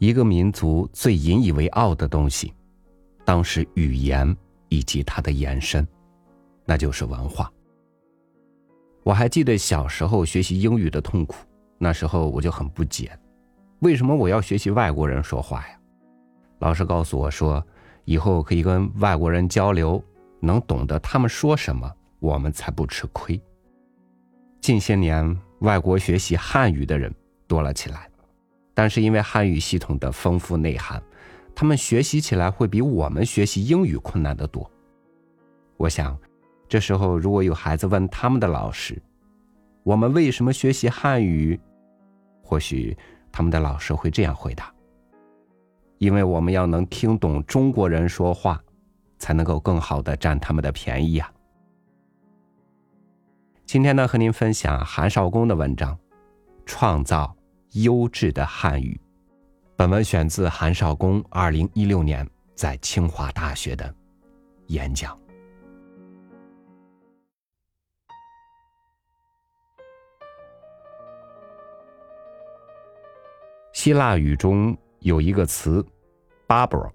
一个民族最引以为傲的东西，当是语言以及它的延伸，那就是文化。我还记得小时候学习英语的痛苦，那时候我就很不解，为什么我要学习外国人说话呀？老师告诉我说，以后可以跟外国人交流，能懂得他们说什么，我们才不吃亏。近些年，外国学习汉语的人多了起来。但是因为汉语系统的丰富内涵，他们学习起来会比我们学习英语困难得多。我想，这时候如果有孩子问他们的老师：“我们为什么学习汉语？”或许他们的老师会这样回答：“因为我们要能听懂中国人说话，才能够更好的占他们的便宜呀。”今天呢，和您分享韩少功的文章，《创造》。优质的汉语。本文选自韩少功二零一六年在清华大学的演讲。希腊语中有一个词 “barbar”，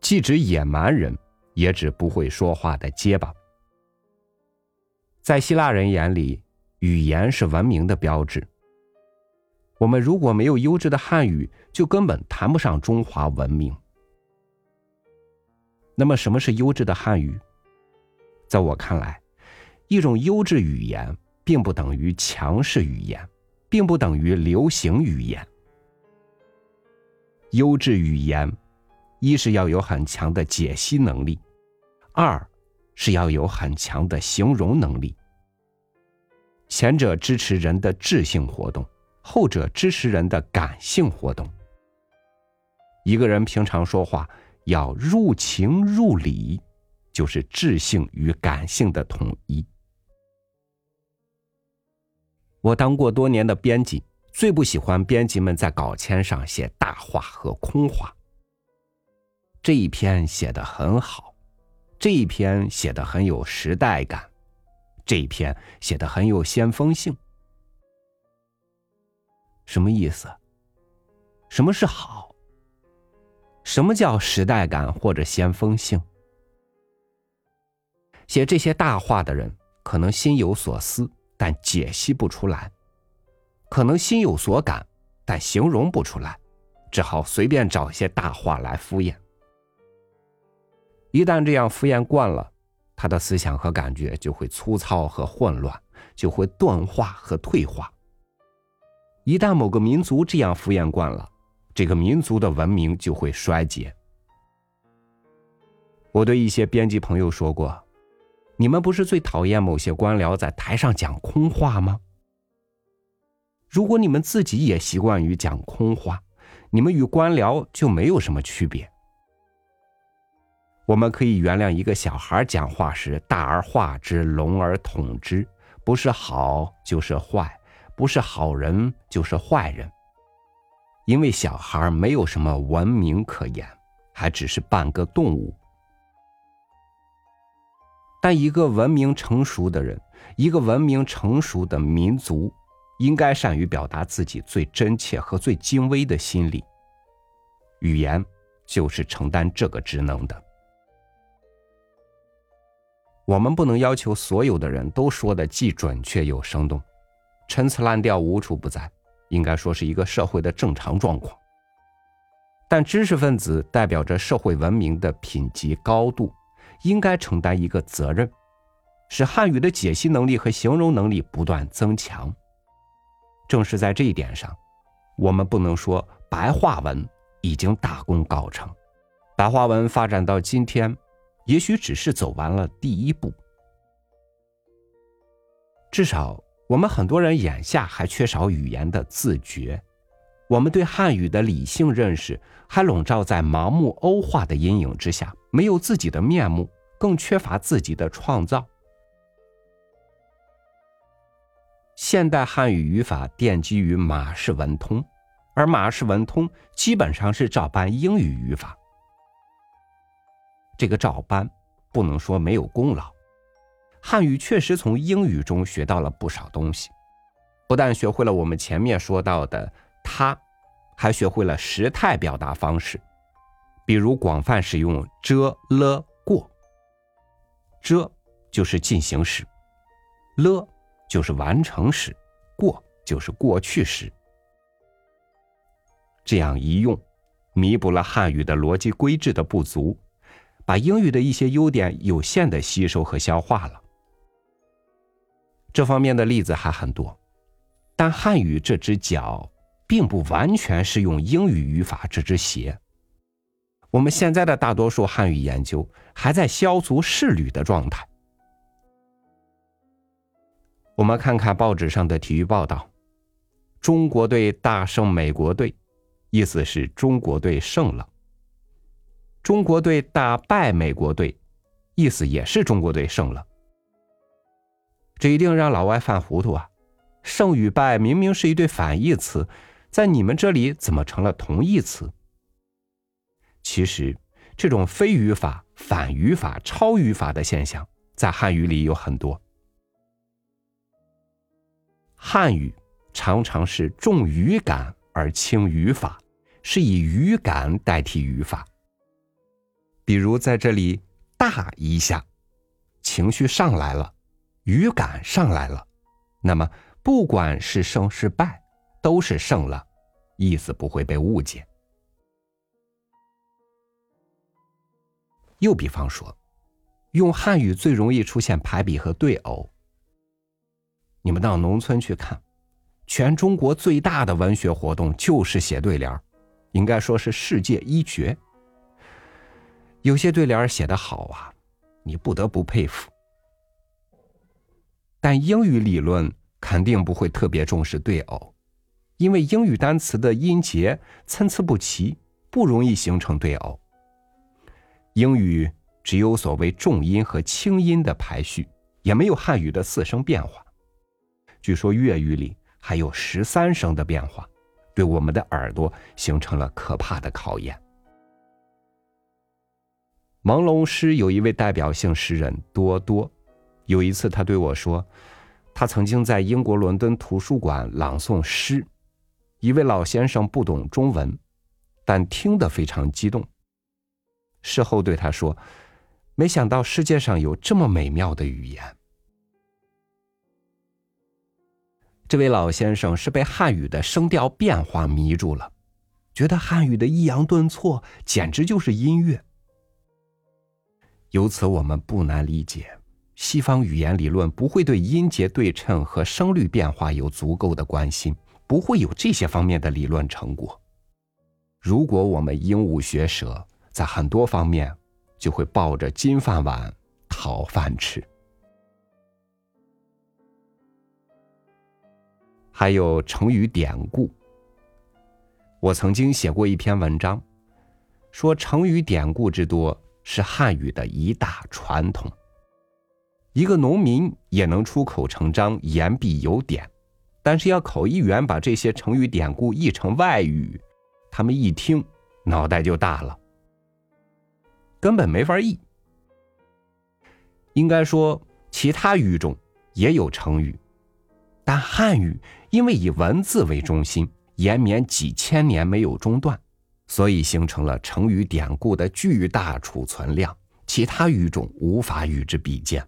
既指野蛮人，也指不会说话的结巴。在希腊人眼里，语言是文明的标志。我们如果没有优质的汉语，就根本谈不上中华文明。那么，什么是优质的汉语？在我看来，一种优质语言并不等于强势语言，并不等于流行语言。优质语言，一是要有很强的解析能力，二是要有很强的形容能力。前者支持人的智性活动。后者支持人的感性活动。一个人平常说话要入情入理，就是智性与感性的统一。我当过多年的编辑，最不喜欢编辑们在稿签上写大话和空话。这一篇写的很好，这一篇写的很有时代感，这一篇写的很有先锋性。什么意思？什么是好？什么叫时代感或者先锋性？写这些大话的人可能心有所思，但解析不出来；可能心有所感，但形容不出来，只好随便找一些大话来敷衍。一旦这样敷衍惯了，他的思想和感觉就会粗糙和混乱，就会钝化和退化。一旦某个民族这样敷衍惯了，这个民族的文明就会衰竭。我对一些编辑朋友说过：“你们不是最讨厌某些官僚在台上讲空话吗？如果你们自己也习惯于讲空话，你们与官僚就没有什么区别。我们可以原谅一个小孩讲话时大而化之、聋而统之，不是好就是坏。”不是好人就是坏人，因为小孩没有什么文明可言，还只是半个动物。但一个文明成熟的人，一个文明成熟的民族，应该善于表达自己最真切和最精微的心理。语言就是承担这个职能的。我们不能要求所有的人都说的既准确又生动。陈词滥调无处不在，应该说是一个社会的正常状况。但知识分子代表着社会文明的品级高度，应该承担一个责任，使汉语的解析能力和形容能力不断增强。正是在这一点上，我们不能说白话文已经大功告成。白话文发展到今天，也许只是走完了第一步，至少。我们很多人眼下还缺少语言的自觉，我们对汉语的理性认识还笼罩在盲目欧化的阴影之下，没有自己的面目，更缺乏自己的创造。现代汉语语法奠基于马氏文通，而马氏文通基本上是照搬英语语法。这个照搬不能说没有功劳。汉语确实从英语中学到了不少东西，不但学会了我们前面说到的“他”还学会了时态表达方式，比如广泛使用“遮”“了”“过”。遮就是进行时，了就是完成时，过就是过去时。这样一用，弥补了汉语的逻辑规制的不足，把英语的一些优点有限的吸收和消化了。这方面的例子还很多，但汉语这只脚并不完全是用英语语法这只鞋。我们现在的大多数汉语研究还在削足适履的状态。我们看看报纸上的体育报道：“中国队大胜美国队。”意思是中国队胜了。中国队打败美国队，意思也是中国队胜了。这一定让老外犯糊涂啊！胜与败明明是一对反义词，在你们这里怎么成了同义词？其实，这种非语法、反语法、超语法的现象，在汉语里有很多。汉语常常是重语感而轻语法。是以语感代替语法，比如在这里“大一下”，情绪上来了，语感上来了，那么不管是胜是败，都是胜了，意思不会被误解。又比方说，用汉语最容易出现排比和对偶。你们到农村去看，全中国最大的文学活动就是写对联。应该说是世界一绝。有些对联写的好啊，你不得不佩服。但英语理论肯定不会特别重视对偶，因为英语单词的音节参差不齐，不容易形成对偶。英语只有所谓重音和轻音的排序，也没有汉语的四声变化。据说粤语里还有十三声的变化。对我们的耳朵形成了可怕的考验。朦胧诗有一位代表性诗人多多，有一次他对我说，他曾经在英国伦敦图书馆朗诵诗，一位老先生不懂中文，但听得非常激动。事后对他说，没想到世界上有这么美妙的语言。这位老先生是被汉语的声调变化迷住了，觉得汉语的抑扬顿挫简直就是音乐。由此，我们不难理解，西方语言理论不会对音节对称和声律变化有足够的关心，不会有这些方面的理论成果。如果我们鹦鹉学舌，在很多方面就会抱着金饭碗讨饭吃。还有成语典故。我曾经写过一篇文章，说成语典故之多是汉语的一大传统。一个农民也能出口成章，言必有典，但是要口译员把这些成语典故译成外语，他们一听脑袋就大了，根本没法译。应该说，其他语种也有成语。但汉语因为以文字为中心，延绵几千年没有中断，所以形成了成语典故的巨大储存量，其他语种无法与之比肩。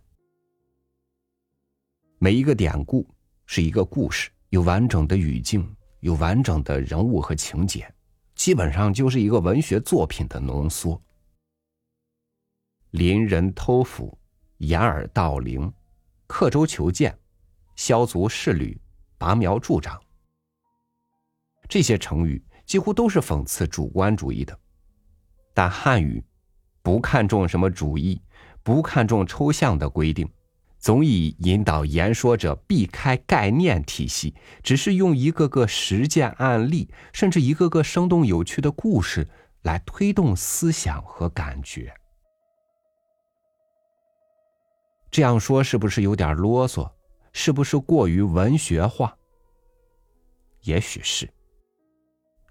每一个典故是一个故事，有完整的语境，有完整的人物和情节，基本上就是一个文学作品的浓缩。邻人偷斧，掩耳盗铃，刻舟求剑。削足适履，拔苗助长。这些成语几乎都是讽刺主观主义的，但汉语不看重什么主义，不看重抽象的规定，总以引导言说者避开概念体系，只是用一个个实践案例，甚至一个个生动有趣的故事来推动思想和感觉。这样说是不是有点啰嗦？是不是过于文学化？也许是，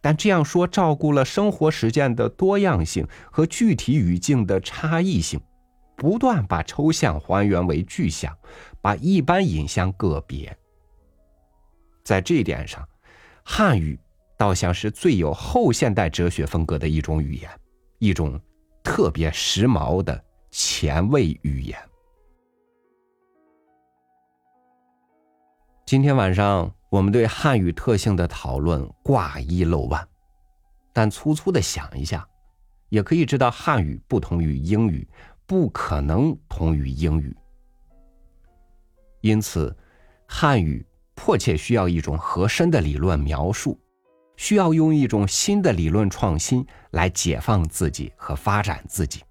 但这样说照顾了生活实践的多样性和具体语境的差异性，不断把抽象还原为具象，把一般引向个别。在这一点上，汉语倒像是最有后现代哲学风格的一种语言，一种特别时髦的前卫语言。今天晚上我们对汉语特性的讨论挂一漏万，但粗粗的想一下，也可以知道汉语不同于英语，不可能同于英语。因此，汉语迫切需要一种合身的理论描述。需要用一种新的理论创新来解放自己和发展自己。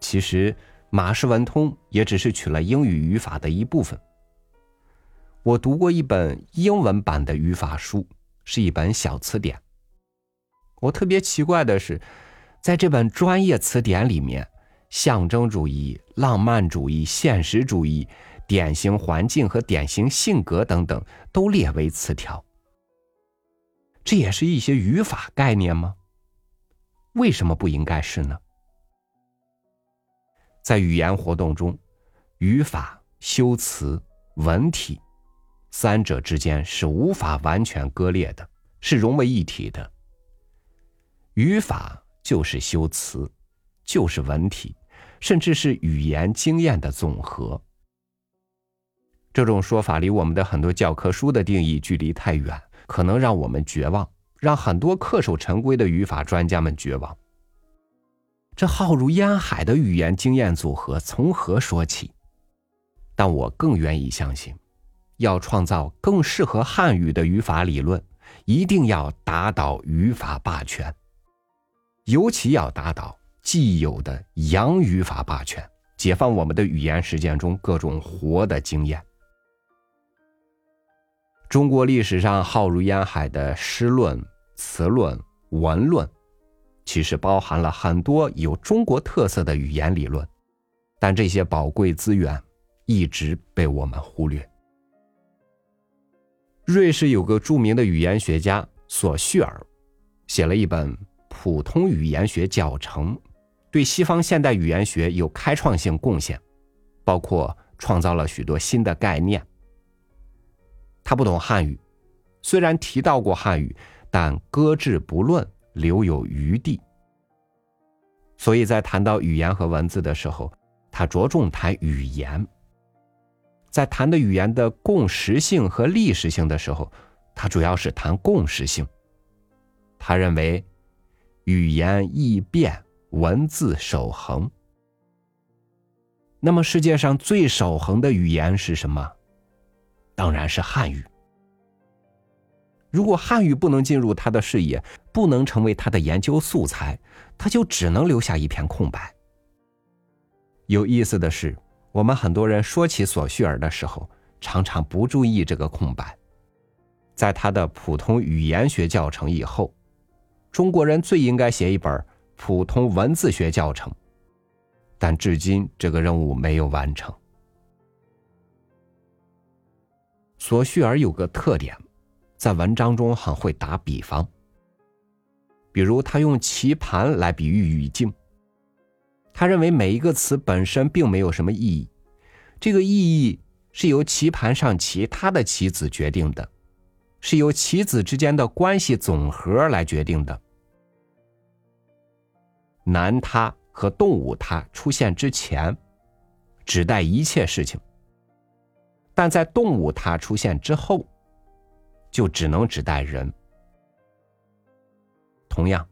其实，马氏文通也只是取了英语语法的一部分。我读过一本英文版的语法书，是一本小词典。我特别奇怪的是，在这本专业词典里面，象征主义、浪漫主义、现实主义、典型环境和典型性格等等都列为词条。这也是一些语法概念吗？为什么不应该是呢？在语言活动中，语法、修辞、文体三者之间是无法完全割裂的，是融为一体的。语法就是修辞，就是文体，甚至是语言经验的总和。这种说法离我们的很多教科书的定义距离太远。可能让我们绝望，让很多恪守成规的语法专家们绝望。这浩如烟海的语言经验组合从何说起？但我更愿意相信，要创造更适合汉语的语法理论，一定要打倒语法霸权，尤其要打倒既有的洋语法霸权，解放我们的语言实践中各种活的经验。中国历史上浩如烟海的诗论、词论、文论，其实包含了很多有中国特色的语言理论，但这些宝贵资源一直被我们忽略。瑞士有个著名的语言学家索绪尔，写了一本普通语言学教程，对西方现代语言学有开创性贡献，包括创造了许多新的概念。他不懂汉语，虽然提到过汉语，但搁置不论，留有余地。所以在谈到语言和文字的时候，他着重谈语言；在谈的语言的共识性和历史性的时候，他主要是谈共识性。他认为，语言易变，文字守恒。那么，世界上最守恒的语言是什么？当然是汉语。如果汉语不能进入他的视野，不能成为他的研究素材，他就只能留下一片空白。有意思的是，我们很多人说起索绪尔的时候，常常不注意这个空白。在他的普通语言学教程以后，中国人最应该写一本普通文字学教程，但至今这个任务没有完成。索绪尔有个特点，在文章中很会打比方。比如，他用棋盘来比喻语境。他认为每一个词本身并没有什么意义，这个意义是由棋盘上其他的棋子决定的，是由棋子之间的关系总和来决定的。男他和动物他出现之前，指代一切事情。但在动物它出现之后，就只能指代人。同样，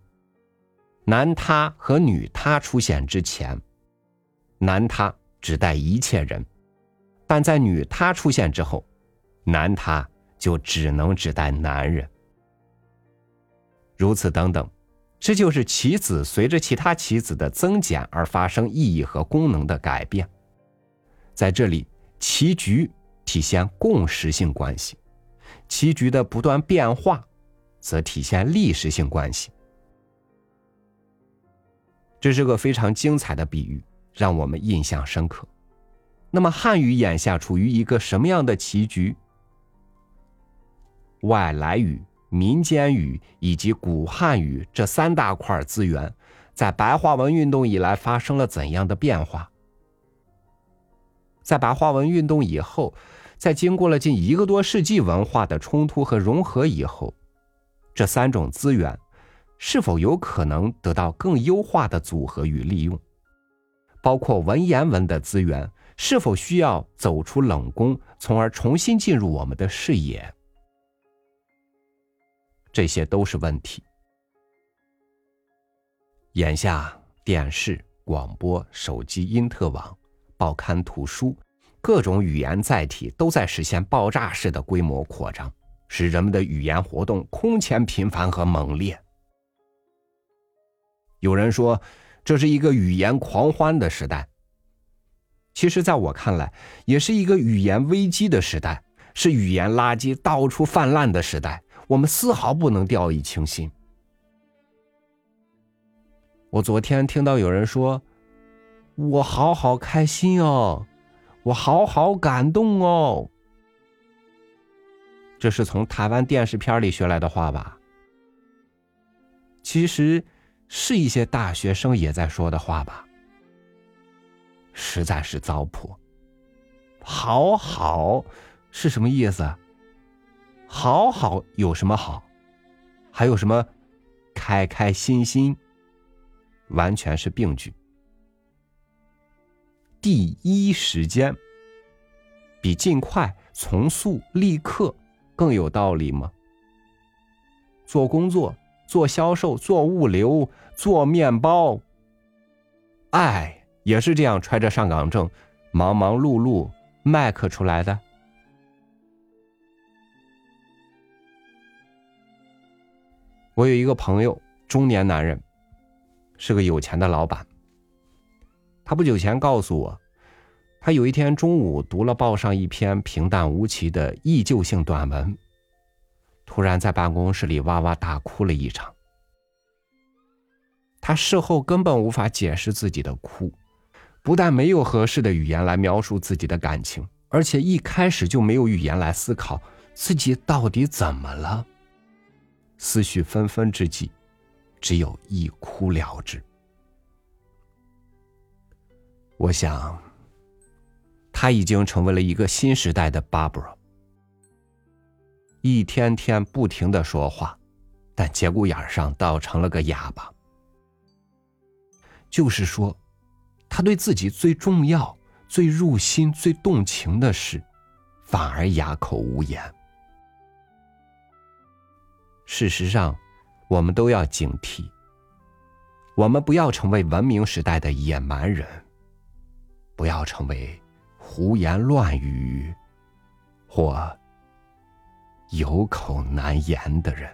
男他和女他出现之前，男他指代一切人；但在女他出现之后，男他就只能指代男人。如此等等，这就是棋子随着其他棋子的增减而发生意义和功能的改变。在这里，棋局。体现共识性关系，棋局的不断变化，则体现历史性关系。这是个非常精彩的比喻，让我们印象深刻。那么，汉语眼下处于一个什么样的棋局？外来语、民间语以及古汉语这三大块资源，在白话文运动以来发生了怎样的变化？在白话文运动以后，在经过了近一个多世纪文化的冲突和融合以后，这三种资源是否有可能得到更优化的组合与利用？包括文言文的资源是否需要走出冷宫，从而重新进入我们的视野？这些都是问题。眼下，电视、广播、手机、因特网、报刊、图书，各种语言载体都在实现爆炸式的规模扩张，使人们的语言活动空前频繁和猛烈。有人说，这是一个语言狂欢的时代。其实，在我看来，也是一个语言危机的时代，是语言垃圾到处泛滥的时代。我们丝毫不能掉以轻心。我昨天听到有人说：“我好好开心哦，我好好感动哦。”这是从台湾电视片里学来的话吧？其实是一些大学生也在说的话吧？实在是糟粕。好好是什么意思？好好有什么好？还有什么开开心心？完全是病句。第一时间比尽快、从速、立刻更有道理吗？做工作、做销售、做物流、做面包，哎也是这样揣着上岗证，忙忙碌碌麦克出来的。我有一个朋友，中年男人，是个有钱的老板。他不久前告诉我，他有一天中午读了报上一篇平淡无奇的忆旧性短文，突然在办公室里哇哇大哭了一场。他事后根本无法解释自己的哭，不但没有合适的语言来描述自己的感情，而且一开始就没有语言来思考自己到底怎么了。思绪纷纷之际，只有一哭了之。我想，他已经成为了一个新时代的 Barbara，一天天不停的说话，但节骨眼上倒成了个哑巴。就是说，他对自己最重要、最入心、最动情的事，反而哑口无言。事实上，我们都要警惕。我们不要成为文明时代的野蛮人，不要成为胡言乱语或有口难言的人。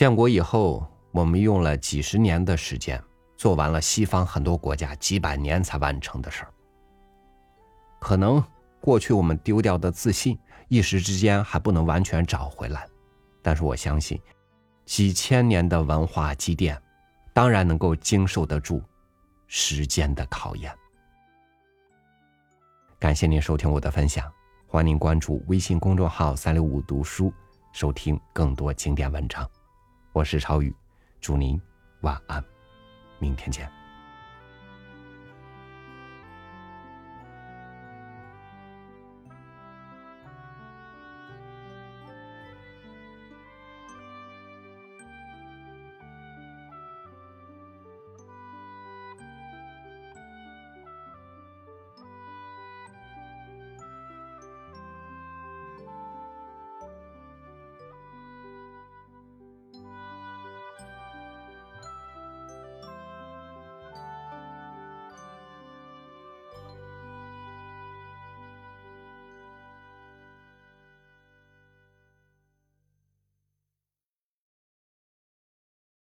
建国以后，我们用了几十年的时间，做完了西方很多国家几百年才完成的事儿。可能过去我们丢掉的自信，一时之间还不能完全找回来，但是我相信，几千年的文化积淀，当然能够经受得住时间的考验。感谢您收听我的分享，欢迎您关注微信公众号“三六五读书”，收听更多经典文章。我是超宇，祝您晚安，明天见。